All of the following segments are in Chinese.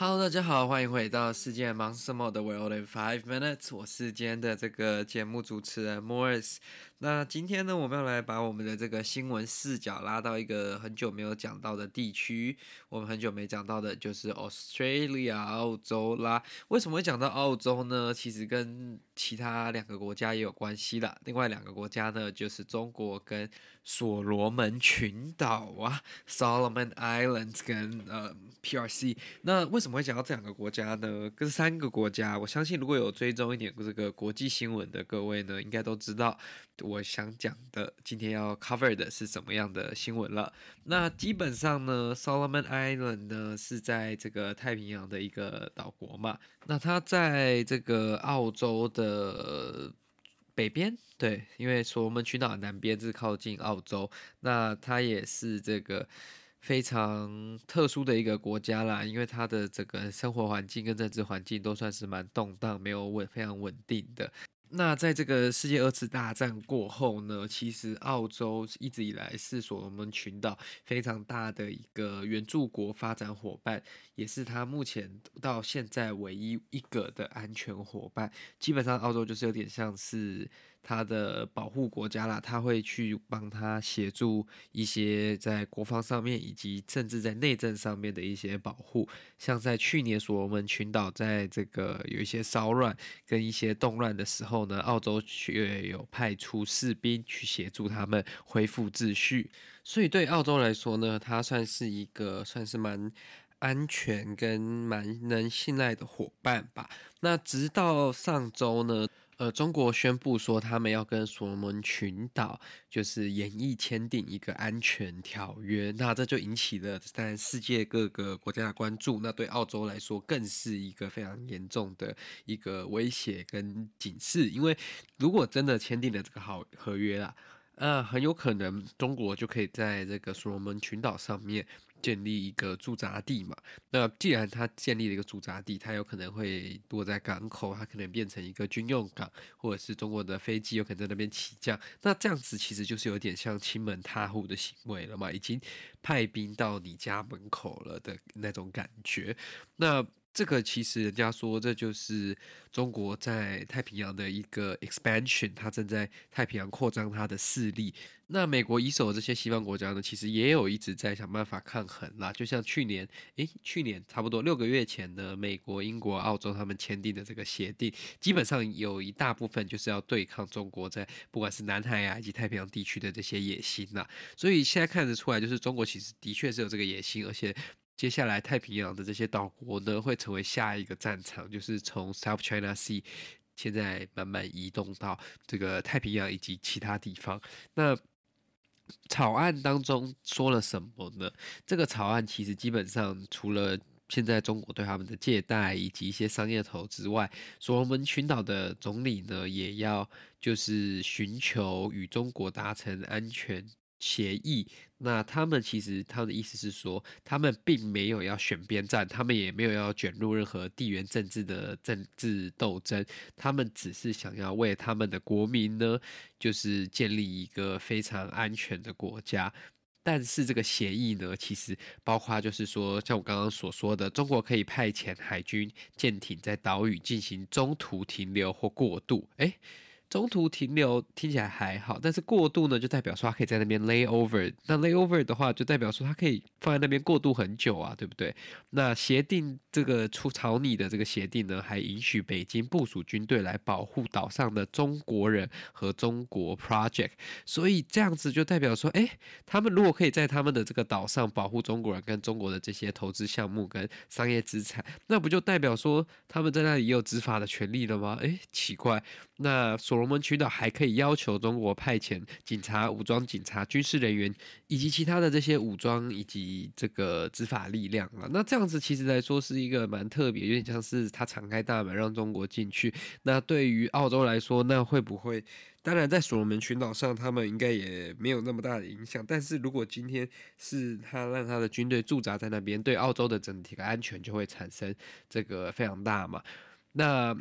how 大家好，欢迎回到世界忙什么的 World in Five Minutes，我是今天的这个节目主持人 Morris。那今天呢，我们要来把我们的这个新闻视角拉到一个很久没有讲到的地区。我们很久没讲到的就是 Australia 澳洲啦。为什么会讲到澳洲呢？其实跟其他两个国家也有关系啦。另外两个国家呢，就是中国跟所罗门群岛啊，Solomon Islands 跟呃 PRC。那为什么会讲到这两个国家呢？跟三个国家，我相信如果有追踪一点这个国际新闻的各位呢，应该都知道。我想讲的，今天要 cover 的是什么样的新闻了？那基本上呢，Solomon Island 呢是在这个太平洋的一个岛国嘛。那它在这个澳洲的北边，对，因为所罗门群岛南边是靠近澳洲。那它也是这个非常特殊的一个国家啦，因为它的整个生活环境跟政治环境都算是蛮动荡，没有稳，非常稳定的。那在这个世界二次大战过后呢，其实澳洲一直以来是所罗门群岛非常大的一个援助国发展伙伴，也是它目前到现在唯一一个的安全伙伴。基本上，澳洲就是有点像是。他的保护国家啦，他会去帮他协助一些在国防上面以及甚至在内政上面的一些保护。像在去年所罗门群岛在这个有一些骚乱跟一些动乱的时候呢，澳洲却有派出士兵去协助他们恢复秩序。所以对澳洲来说呢，它算是一个算是蛮安全跟蛮能信赖的伙伴吧。那直到上周呢。呃，中国宣布说他们要跟所罗门群岛就是研议签订一个安全条约，那这就引起了在世界各个国家的关注。那对澳洲来说，更是一个非常严重的一个威胁跟警示，因为如果真的签订了这个好合约啦，呃，很有可能中国就可以在这个所罗门群岛上面。建立一个驻扎地嘛，那既然他建立了一个驻扎地，他有可能会落在港口，它可能变成一个军用港，或者是中国的飞机有可能在那边起降，那这样子其实就是有点像亲门踏户的行为了嘛，已经派兵到你家门口了的那种感觉，那。这个其实人家说，这就是中国在太平洋的一个 expansion，它正在太平洋扩张它的势力。那美国以首这些西方国家呢，其实也有一直在想办法抗衡啦。就像去年，诶，去年差不多六个月前呢，美国、英国、澳洲他们签订的这个协定，基本上有一大部分就是要对抗中国在不管是南海啊以及太平洋地区的这些野心呐。所以现在看得出来，就是中国其实的确是有这个野心，而且。接下来，太平洋的这些岛国呢，会成为下一个战场，就是从 South China Sea 现在慢慢移动到这个太平洋以及其他地方。那草案当中说了什么呢？这个草案其实基本上除了现在中国对他们的借贷以及一些商业投资外，所罗门群岛的总理呢，也要就是寻求与中国达成安全。协议，那他们其实他们的意思是说，他们并没有要选边站，他们也没有要卷入任何地缘政治的政治斗争，他们只是想要为他们的国民呢，就是建立一个非常安全的国家。但是这个协议呢，其实包括就是说，像我刚刚所说的，中国可以派遣海军舰艇在岛屿进行中途停留或过渡。诶。中途停留听起来还好，但是过渡呢，就代表说他可以在那边 lay over。那 lay over 的话，就代表说他可以放在那边过渡很久啊，对不对？那协定这个出草拟的这个协定呢，还允许北京部署军队来保护岛上的中国人和中国 project。所以这样子就代表说，哎，他们如果可以在他们的这个岛上保护中国人跟中国的这些投资项目跟商业资产，那不就代表说他们在那里也有执法的权利了吗？哎，奇怪，那说。罗门群岛还可以要求中国派遣警察、武装警察、军事人员以及其他的这些武装以及这个执法力量啊。那这样子其实来说是一个蛮特别，有点像是他敞开大门让中国进去。那对于澳洲来说，那会不会？当然，在所罗门群岛上，他们应该也没有那么大的影响。但是如果今天是他让他的军队驻扎在那边，对澳洲的整体的安全就会产生这个非常大嘛。那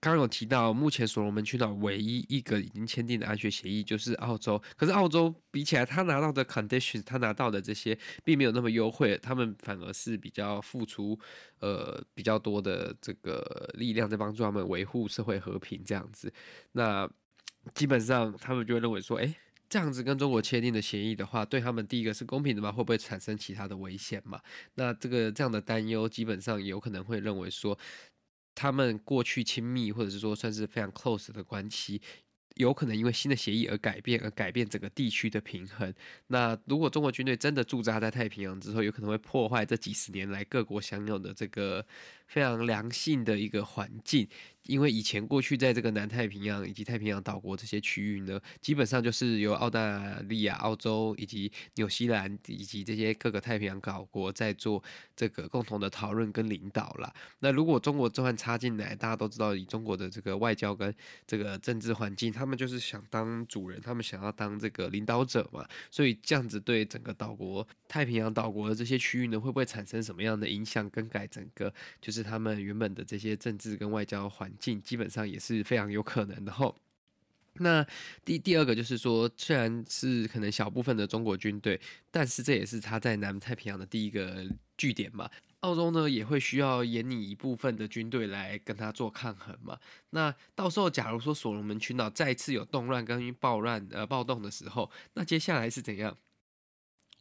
刚刚有提到，目前所罗门群岛唯一一个已经签订的安全协议就是澳洲。可是澳洲比起来，他拿到的 conditions，他拿到的这些并没有那么优惠，他们反而是比较付出呃比较多的这个力量在帮助他们维护社会和平这样子。那基本上，他们就会认为说，诶，这样子跟中国签订的协议的话，对他们第一个是公平的吗？会不会产生其他的危险嘛？那这个这样的担忧，基本上有可能会认为说，他们过去亲密或者是说算是非常 close 的关系。有可能因为新的协议而改变，而改变整个地区的平衡。那如果中国军队真的驻扎在太平洋之后，有可能会破坏这几十年来各国享有的这个非常良性的一个环境。因为以前过去在这个南太平洋以及太平洋岛国这些区域呢，基本上就是由澳大利亚、澳洲以及纽西兰以及这些各个太平洋岛国在做这个共同的讨论跟领导啦。那如果中国这番插进来，大家都知道以中国的这个外交跟这个政治环境，他们就是想当主人，他们想要当这个领导者嘛。所以这样子对整个岛国、太平洋岛国的这些区域呢，会不会产生什么样的影响？更改整个就是他们原本的这些政治跟外交环境，基本上也是非常有可能的吼。那第第二个就是说，虽然是可能小部分的中国军队，但是这也是他在南太平洋的第一个据点嘛。澳洲呢也会需要研拟一部分的军队来跟他做抗衡嘛。那到时候假如说所罗门群岛再次有动乱跟暴乱呃暴动的时候，那接下来是怎样？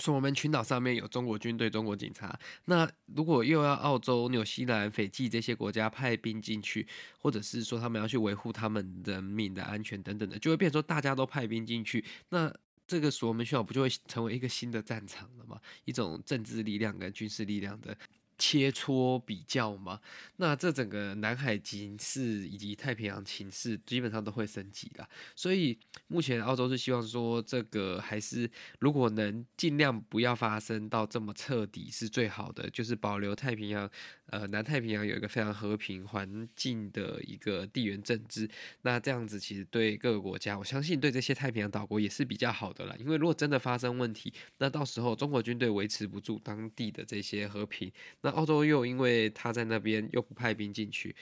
所罗门群岛上面有中国军队、中国警察。那如果又要澳洲、纽西兰、斐济这些国家派兵进去，或者是说他们要去维护他们人民的安全等等的，就会变成说大家都派兵进去。那这个所罗门群岛不就会成为一个新的战场了吗？一种政治力量跟军事力量的。切磋比较吗，那这整个南海情势以及太平洋情势基本上都会升级啦。所以目前澳洲是希望说，这个还是如果能尽量不要发生到这么彻底是最好的，就是保留太平洋，呃，南太平洋有一个非常和平环境的一个地缘政治。那这样子其实对各个国家，我相信对这些太平洋岛国也是比较好的啦。因为如果真的发生问题，那到时候中国军队维持不住当地的这些和平，那澳洲又因为他在那边又不派兵进去，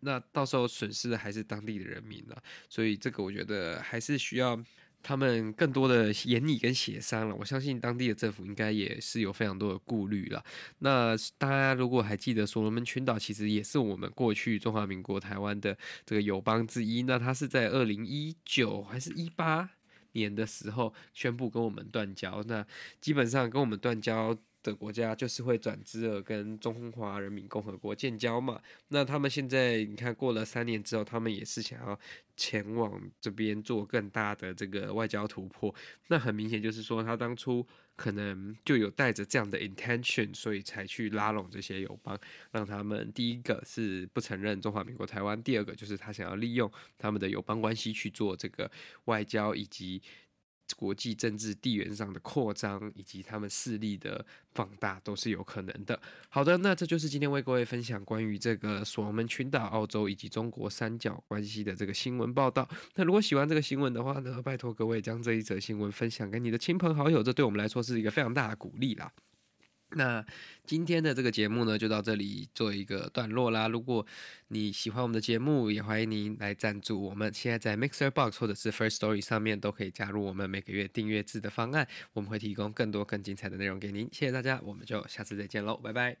那到时候损失的还是当地的人民了。所以这个我觉得还是需要他们更多的研拟跟协商了。我相信当地的政府应该也是有非常多的顾虑了。那大家如果还记得，所罗门群岛其实也是我们过去中华民国台湾的这个友邦之一。那它是在二零一九还是一八年的时候宣布跟我们断交。那基本上跟我们断交。的国家就是会转资而跟中华人民共和国建交嘛。那他们现在你看过了三年之后，他们也是想要前往这边做更大的这个外交突破。那很明显就是说，他当初可能就有带着这样的 intention，所以才去拉拢这些友邦，让他们第一个是不承认中华民国台湾，第二个就是他想要利用他们的友邦关系去做这个外交以及。国际政治地缘上的扩张以及他们势力的放大都是有可能的。好的，那这就是今天为各位分享关于这个所罗门群岛、澳洲以及中国三角关系的这个新闻报道。那如果喜欢这个新闻的话呢，拜托各位将这一则新闻分享给你的亲朋好友，这对我们来说是一个非常大的鼓励啦。那今天的这个节目呢，就到这里做一个段落啦。如果你喜欢我们的节目，也欢迎您来赞助我们。现在在 Mixer Box 或者是 First Story 上面都可以加入我们每个月订阅制的方案，我们会提供更多更精彩的内容给您。谢谢大家，我们就下次再见喽，拜拜。